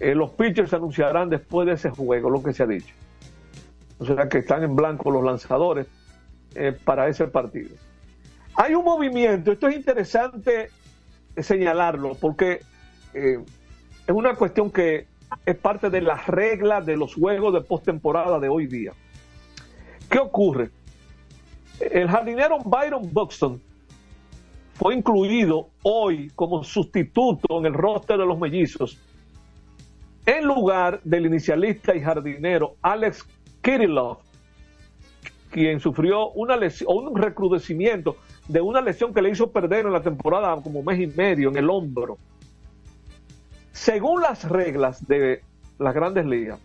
Eh, los pitchers se anunciarán después de ese juego, lo que se ha dicho. O sea que están en blanco los lanzadores eh, para ese partido. Hay un movimiento, esto es interesante señalarlo, porque eh, es una cuestión que es parte de las reglas de los juegos de postemporada de hoy día. ¿Qué ocurre? El jardinero Byron Buxton fue incluido hoy como sustituto en el roster de los mellizos en lugar del inicialista y jardinero Alex Kirillov, quien sufrió un recrudecimiento de una lesión que le hizo perder en la temporada como mes y medio en el hombro. Según las reglas de las grandes ligas,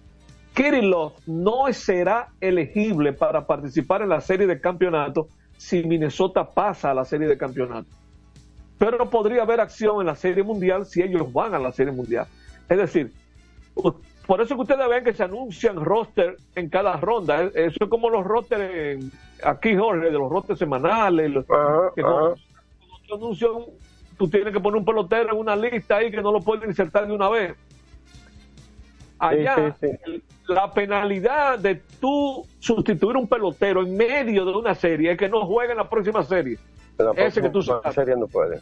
Kirillov no será elegible para participar en la serie de campeonato si Minnesota pasa a la serie de campeonato. Pero podría haber acción en la serie mundial si ellos van a la serie mundial. Es decir, por eso que ustedes ven que se anuncian roster en cada ronda. Eh, Eso es como los rosters aquí, Jorge, de los rosters semanales. los- que no- anuncian, tú tienes que poner un pelotero en una lista ahí que no lo pueden insertar de una vez. Allá, Sí, la penalidad de tú sustituir un pelotero en medio de una serie es que no juegue en la próxima serie. La Ese que tú próxima serie no puede.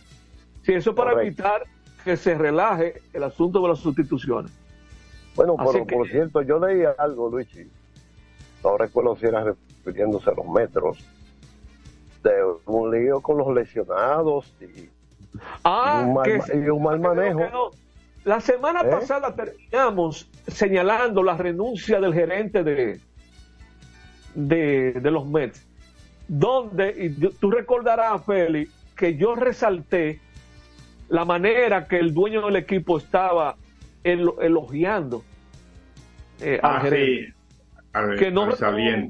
Sí, eso es para Correcto. evitar que se relaje el asunto de las sustituciones. Bueno, pero que- por cierto, yo leí algo, Luigi. No recuerdo si era refiriéndose a los metros. De un lío con los lesionados y, Ah, y un, mal, que- y un mal manejo. que no. La semana ¿Eh? pasada terminamos señalando la renuncia del gerente de, de, de los Mets, donde, y tú recordarás, Feli, que yo resalté la manera que el dueño del equipo estaba elo- elogiando eh, Ah, sí, al- que no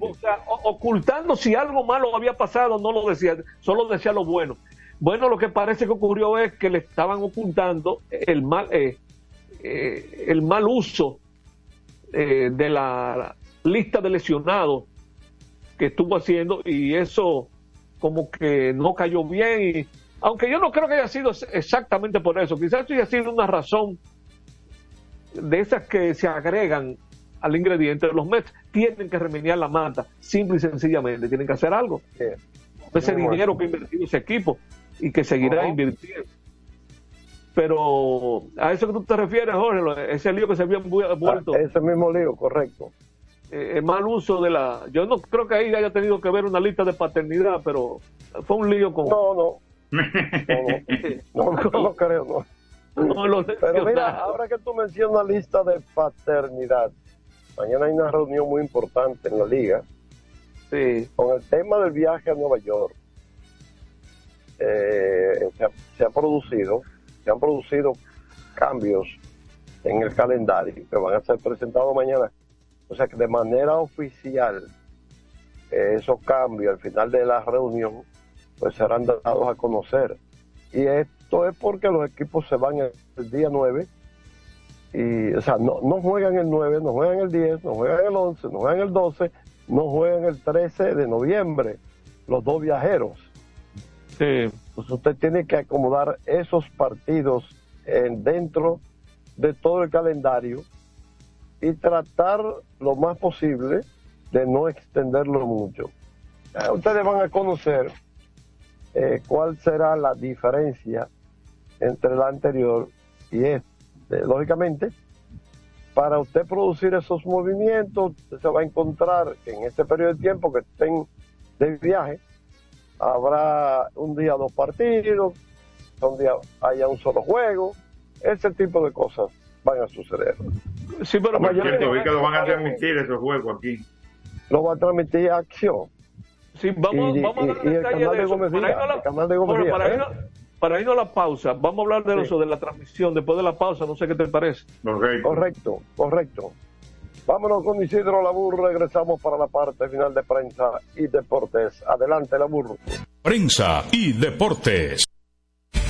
o sea, ocultando si algo malo había pasado, no lo decía, solo decía lo bueno. Bueno, lo que parece que ocurrió es que le estaban ocultando el mal, eh, eh, el mal uso eh, de la lista de lesionados que estuvo haciendo y eso como que no cayó bien. Y, aunque yo no creo que haya sido exactamente por eso, quizás haya sido una razón de esas que se agregan al ingrediente, los Mets tienen que remediar la mata, simple y sencillamente, tienen que hacer algo. Ese Muy bueno. dinero que ha invertido ese equipo y que seguirá Ajá. invirtiendo. Pero a eso que tú te refieres, Jorge, lo- ese lío que se había vuelto, Ah, ese mismo lío, correcto. eh, el mal uso de la... Yo no creo que ahí haya tenido que ver una lista de paternidad, pero fue un lío con... No, no. No, no, no creo, no. No, los Pero mira, ahora que tú mencionas lista de paternidad, mañana hay una reunión muy importante en la liga con el tema del viaje a Nueva York. Eh, se, ha, se ha producido, se han producido cambios en el calendario que van a ser presentados mañana. O sea que de manera oficial eh, esos cambios al final de la reunión pues serán dados a conocer. Y esto es porque los equipos se van el, día 9 y, o sea, no, no juegan el 9, no juegan el 10, no juegan el 11, no juegan el 12, no juegan el 13 de noviembre, los dos viajeros. Pues usted tiene que acomodar esos partidos en- dentro de todo el calendario y tratar lo más posible de no extenderlo mucho. Ustedes van a conocer eh, cuál será la diferencia entre la anterior y este. Lógicamente, para usted producir esos movimientos, usted se va a encontrar que en este periodo de tiempo que estén de viaje, habrá un día dos partidos, un día haya un solo juego, ese tipo de cosas van a suceder. Sí, pero Por cierto, vi que lo van a transmitir esos juegos aquí. Lo va a transmitir acción. Sí, vamos, Y- vamos a y- dar y el canal de de eso. Gómez Díaz, irnos a la- el canal de Gómez Díaz, para ¿eh? Para irnos a la pausa, vamos a hablar de eso, de la transmisión después de la pausa, no sé qué te parece. Correcto, correcto. Vámonos con Isidro Labur, regresamos para la parte final de prensa y deportes. Adelante, Labur. Prensa y deportes.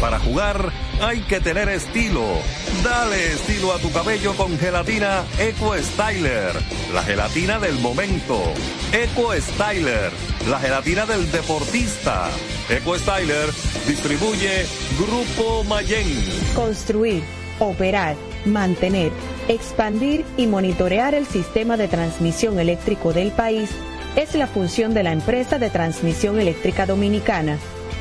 Para jugar hay que tener estilo. Dale estilo a tu cabello con gelatina Eco Styler, la gelatina del momento. Eco Styler, la gelatina del deportista. Eco Styler distribuye Grupo Mayen. Construir, operar, mantener, expandir y monitorear el sistema de transmisión eléctrico del país es la función de la empresa de transmisión eléctrica dominicana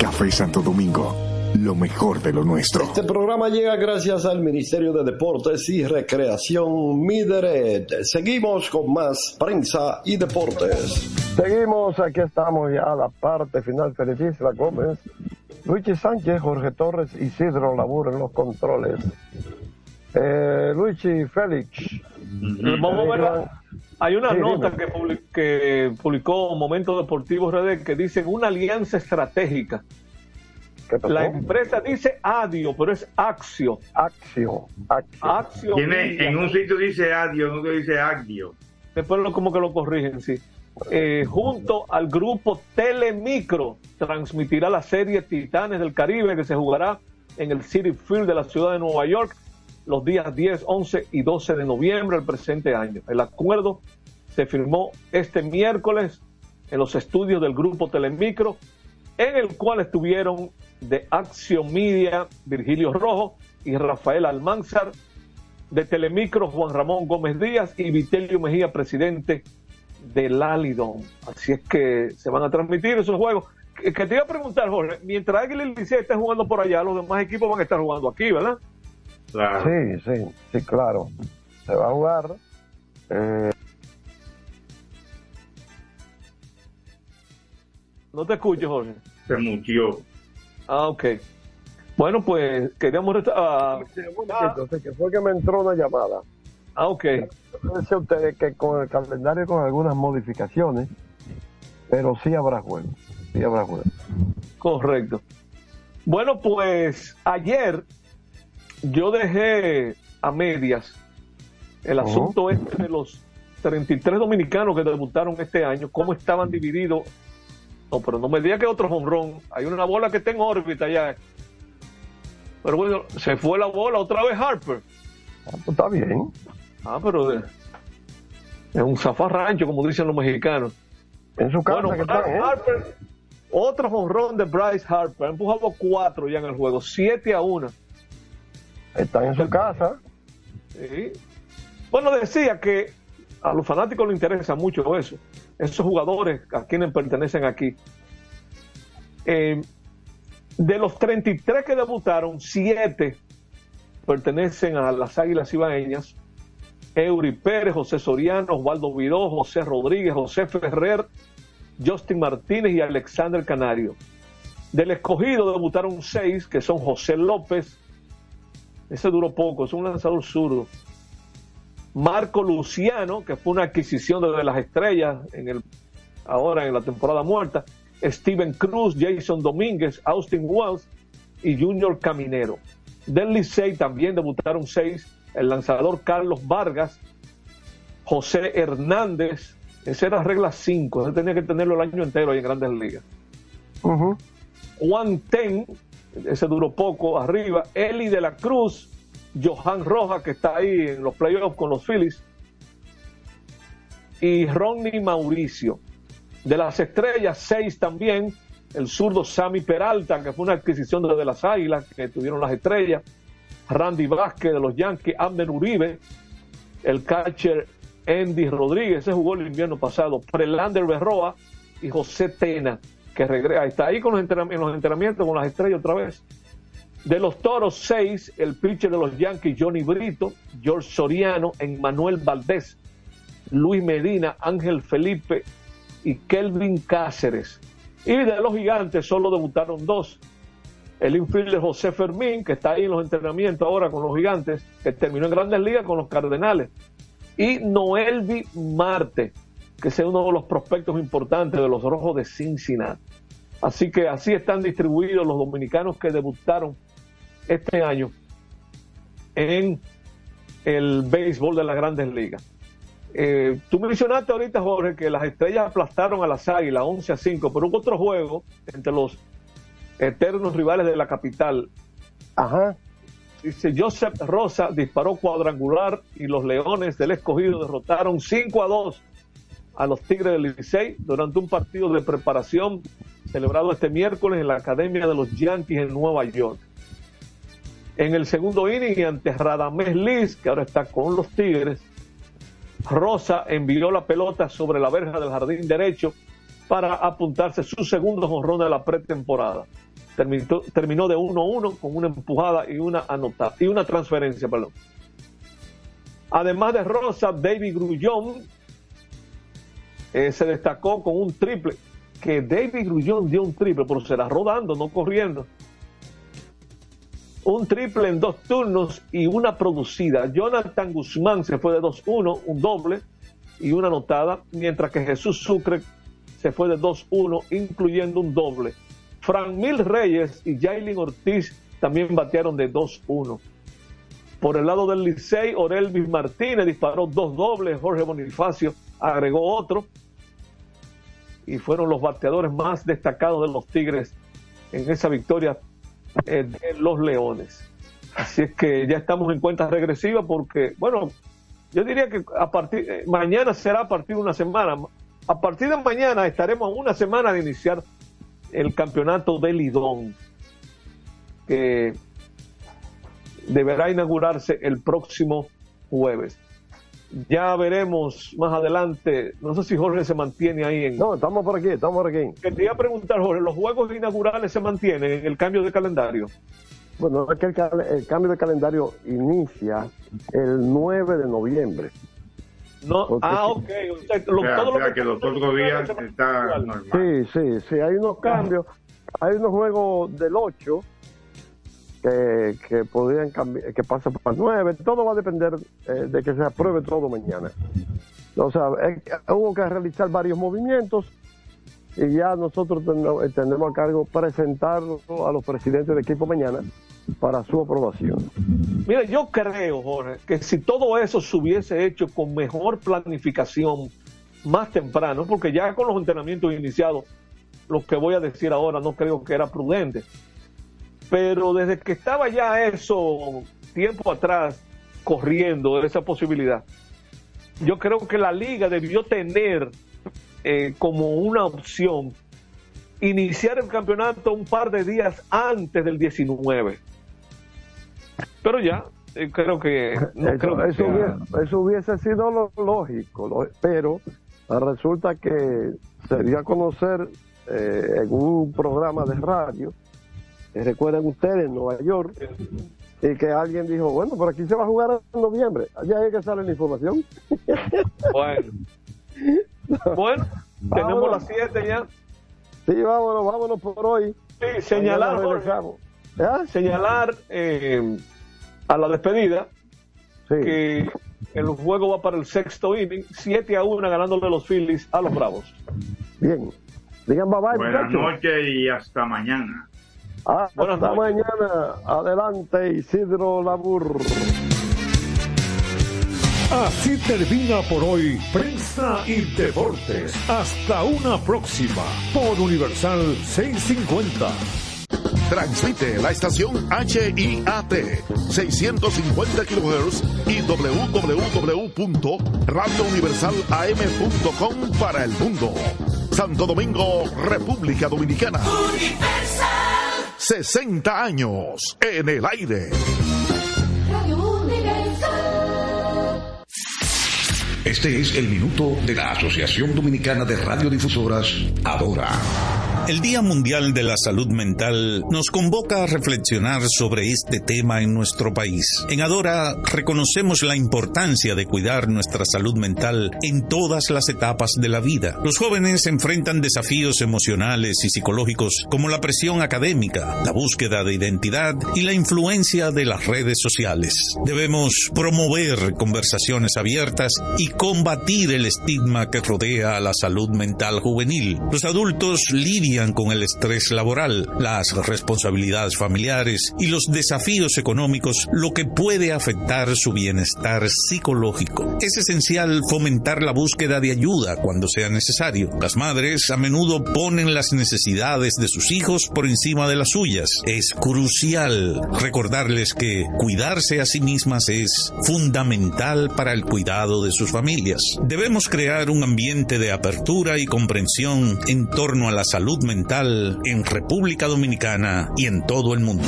Café Santo Domingo, lo mejor de lo nuestro. Este programa llega gracias al Ministerio de Deportes y Recreación Mideret. Seguimos con más prensa y deportes. Seguimos, aquí estamos ya a la parte final. Feliz La Gómez, Luigi Sánchez, Jorge Torres, Isidro Labur en los controles. Eh, Luigi Félix. Vamos a ver, la- hay una Sí, nota que, publi- que publicó Momento Deportivo RD que dice una alianza estratégica. La empresa dice Adio, pero es Axio. Axio. Axio. Tiene, en un sitio dice adio, en otro dice agdio. Después lo, como que lo corrigen, sí. Eh, junto al grupo Telemicro transmitirá la serie Titanes del Caribe que se jugará en el City Field de la ciudad de Nueva York los días 10, 11 y 12 de noviembre del presente año. El acuerdo se firmó este miércoles en los estudios del grupo Telemicro, en el cual estuvieron de Action Media Virgilio Rojo y Rafael Almanzar, de Telemicro Juan Ramón Gómez Díaz y Vitelio Mejía, presidente del Alidon. Así es que se van a transmitir esos juegos. Que, te iba a preguntar, Jorge, mientras Águila y Licey estén jugando por allá, los demás equipos van a estar jugando aquí, ¿verdad? Sí, sí, sí, claro. Se va a jugar. eh, No te escucho, Jorge. Se mutió. Ah, ok. Bueno, pues queríamos... resta- ah, Entonces, que fue que me entró una llamada. ah, ok. Dice ustedes que con el calendario con algunas modificaciones, pero sí habrá juego. Sí habrá juego. Correcto. Bueno, pues ayer yo dejé a medias el Ujú. asunto este de los 33 dominicanos que debutaron este año, cómo estaban divididos. No, pero no me diga que otro jonrón. Hay una bola que está en órbita ya. Pero bueno, se fue la bola otra vez Harper. Ah, pues está bien. Ah, pero es un zafarrancho, como dicen los mexicanos. En su casa Bueno, que está, ¿eh? Harper, otro jonrón de Bryce Harper. Ha empujado cuatro ya en el juego, 7 a 1. Están en su casa. Sí. Bueno, decía que a los fanáticos les interesa mucho eso. Esos jugadores a quienes pertenecen aquí. Eh, de los 33 que debutaron, 7 pertenecen a las Águilas Ibaeñas. Eury Pérez, José Soriano, Osvaldo Vidó, José Rodríguez, José Ferrer, Justin Martínez y Alexander Canario. Del escogido debutaron 6, que son José López, ese duró poco, es un lanzador zurdo. Marco Luciano, que fue una adquisición desde las estrellas en el, ahora en la temporada muerta. Steven Cruz, Jason Domínguez, Austin Wells y Junior Caminero. Del Licey también debutaron seis. El lanzador Carlos Vargas, José Hernández, esa era regla 5, ese tenía que tenerlo el año entero ahí en Grandes Ligas. Juan Ten, ese duró poco arriba, Eli de la Cruz, Johan Rojas, que está ahí en los playoffs con los Phillies, y Ronnie Mauricio. De las estrellas, seis también, el zurdo Sammy Peralta, que fue una adquisición desde las Águilas, que tuvieron las estrellas, Randy Vázquez de los Yankees, Abner Uribe, el catcher Andy Rodríguez, ese jugó el invierno pasado, Prelander Berroa y José Tena, que regresa, está ahí con los en los entrenamientos con las estrellas otra vez. De los toros, seis, el pitcher de los Yankees, Johnny Brito, George Soriano, Emmanuel Valdés, Luis Medina, Ángel Felipe y Kelvin Cáceres. Y de los gigantes solo debutaron dos. El infielder José Fermín, que está ahí en los entrenamientos ahora con los gigantes, que terminó en grandes ligas con los Cardenales. Y Noelvi Marte, que es uno de los prospectos importantes de los Rojos de Cincinnati. Así que así están distribuidos los dominicanos que debutaron este año en el béisbol de las grandes ligas. Eh, tú mencionaste ahorita, Jorge, que las estrellas aplastaron a las águilas 11 a 5, pero hubo otro juego entre los eternos rivales de la capital. Ajá. Dice Joseph Rosa disparó cuadrangular y los Leones del Escogido derrotaron 5 a 2 a los Tigres del Licey durante un partido de preparación celebrado este miércoles en la Academia de los Yankees en Nueva York. En el segundo inning, ante Radamés Liz, que ahora está con los Tigres, Rosa envió la pelota sobre la verja del jardín derecho para apuntarse su segundo jonrón de la pretemporada. Terminó, terminó de 1-1 con una empujada y una anotada y una transferencia, perdón. Además de Rosa, David Grullón eh, se destacó con un triple, que David Grullón dio un triple, pero será rodando, no corriendo. Un triple en dos turnos y una producida. Jonathan Guzmán se fue de 2-1, un doble y una anotada, mientras que Jesús Sucre se fue de 2-1, incluyendo un doble. Frank Mil Reyes y Jailin Ortiz también batearon de 2-1. Por el lado del Licey, Orelvis Martínez disparó dos dobles, Jorge Bonifacio agregó otro. Y fueron los bateadores más destacados de los Tigres en esa victoria eh, de los Leones. Así es que ya estamos en cuentas regresivas porque, bueno, yo diría que a partir eh, mañana será a partir de una semana. A partir de mañana estaremos a una semana de iniciar el campeonato de Lidón, que deberá inaugurarse el próximo jueves. Ya veremos más adelante, no sé si Jorge se mantiene ahí en... No, estamos por aquí, estamos por aquí. Quería preguntar, Jorge, ¿los juegos inaugurales se mantienen en el cambio de calendario? Bueno, es que el, cal- el cambio de calendario inicia el 9 de noviembre. No, Porque- ah, ok. O sea, lo- O sea, todo o lo sea, que los otros días está normal. Sí, sí, sí, hay unos cambios. Hay unos juegos del 8 que, que podrían cambiar, que pasan para 9. Todo va a depender eh, de que se apruebe todo mañana. O sea, hubo que realizar varios movimientos y ya nosotros tenemos, eh, tenemos a cargo presentarlo a los presidentes de equipo mañana para su aprobación. Mira, yo creo, Jorge, que si todo eso se hubiese hecho con mejor planificación más temprano, porque ya con los entrenamientos iniciados, lo que voy a decir ahora no creo que era prudente. Pero desde que estaba ya eso tiempo atrás corriendo esa posibilidad, yo creo que la liga debió tener eh, como una opción iniciar el campeonato un par de días antes del 19. Pero ya, eh, creo que no eso, creo que eso sea- hubiese, eso hubiese sido lo lógico, lo- pero resulta que se dio a conocer eh, en un programa de radio, recuerden ustedes, en Nueva York, y que alguien dijo, bueno, por aquí se va a jugar en noviembre. Allá hay que sale la información. Bueno, bueno tenemos las 7 ya. Sí, vámonos, vámonos por hoy. Sí, señalar. ¿Ah? señalar eh, a la despedida que el juego va para el sexto inning, 7 a 1 ganándole los Phillies a los Bravos. Bien. Digan bye bye, Buenas noches y hasta mañana. Hasta mañana. Adelante, Isidro Labur. Así termina por hoy Prensa y Deportes. Hasta una próxima por Universal 650. Transmite la estación HIAT 650 kHz y www.radiouniversalam.com para el mundo. Santo Domingo, República Dominicana. 60 años en el aire. Este es el minuto de la Asociación Dominicana de Radiodifusoras, Adora. El Día Mundial de la Salud Mental nos convoca a reflexionar sobre este tema en nuestro país. En Adora reconocemos la importancia de cuidar nuestra salud mental en todas las etapas de la vida. Los jóvenes enfrentan desafíos emocionales y psicológicos como la presión académica, la búsqueda de identidad y la influencia de las redes sociales. Debemos promover conversaciones abiertas y combatir el estigma que rodea a la salud mental juvenil. Los adultos lidian con el estrés laboral, las responsabilidades familiares y los desafíos económicos, lo que puede afectar su bienestar psicológico. Es esencial fomentar la búsqueda de ayuda cuando sea necesario. Las madres a menudo ponen las necesidades de sus hijos por encima de las suyas. Es crucial recordarles que cuidarse a sí mismas es fundamental para el cuidado de sus familias. Debemos crear un ambiente de apertura y comprensión en torno a la salud mental en República Dominicana y en todo el mundo.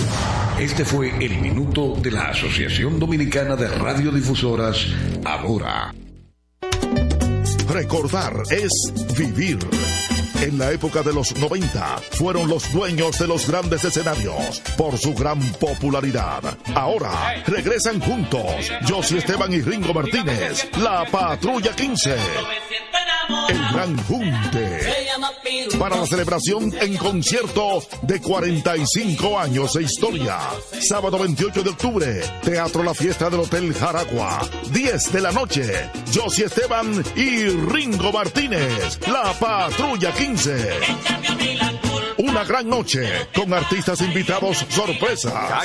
Este fue el minuto de la Asociación Dominicana de Radiodifusoras, Adora. Recordar es vivir. En la época de los 90 fueron los dueños de los grandes escenarios por su gran popularidad. Ahora regresan juntos Josie Esteban y Ringo Martínez, la Patrulla 15. El Gran Junte. Para la celebración en concierto de 45 años de historia. Sábado 28 de octubre, Teatro La Fiesta del Hotel Jaragua. 10 de la noche, Josie Esteban y Ringo Martínez, la Patrulla 15. Una gran noche con artistas invitados sorpresa.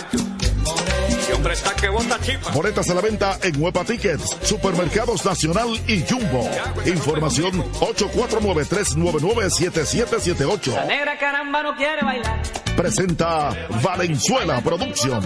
Boletas a la venta en Huepa Tickets, Supermercados Nacional y Jumbo. Información 849-399-7778. La negra caramba no quiere bailar. Presenta Valenzuela Productions.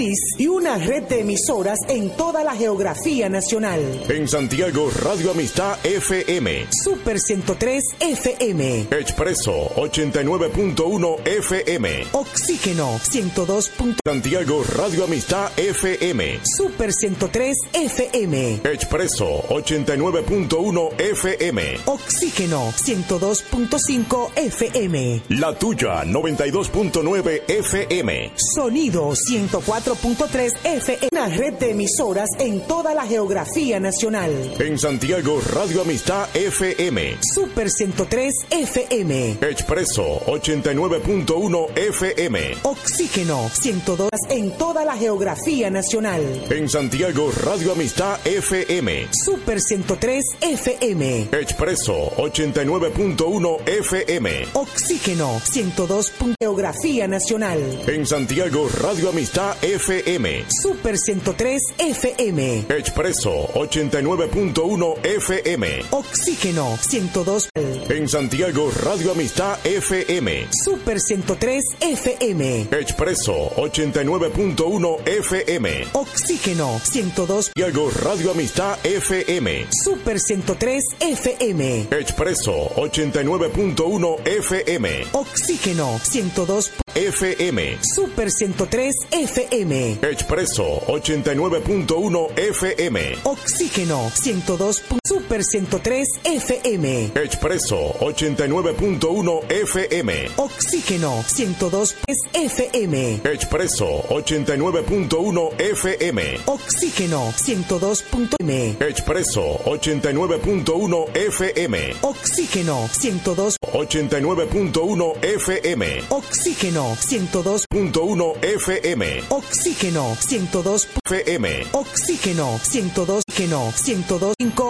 y una red de emisoras en toda la geografía nacional. En Santiago, Radio Amistad FM. Super 103 FM. Expreso 89.1 FM. Oxígeno 102. Santiago, Radio Amistad FM. Super 103 FM. Expreso 89.1 FM. Oxígeno 102.5 FM. La tuya 92.9 FM. Sonido 104.3 FM. Una red de emisoras en toda la geografía nacional. En Santiago, Radio Amistad FM. Super 103 FM. Expreso 89.1 FM. Oxígeno 102 en toda la geografía nacional. En Santiago, Radio Amistad FM. Super 103 FM. Expreso 89.1 FM. Oxígeno 102. Geografía nacional. En Santiago, Radio Amistad FM. Super 103 FM. Expreso 89.1 FM. Oxígeno 102. En Santiago, Radio Amistad FM. Super 103 FM. Expreso 89.1 FM. Oxígeno 102. Santiago, Radio Amistad FM. Super 103 FM. Expreso 89.1 FM. Oxígeno 102. FM. Super 103 FM. Expreso 89.1 FM. Oxígeno 102. Super 103 FM. Expreso 89.1 FM. Oxígeno 102 FM. Expreso 89.1 FM. Oxígeno 102. M. Expreso 89.1 FM. Oxígeno 102. 89.1 FM. Oxígeno 102.1 FM. Oxígeno 102 FM. Oxígeno 102. Oxígeno 102.5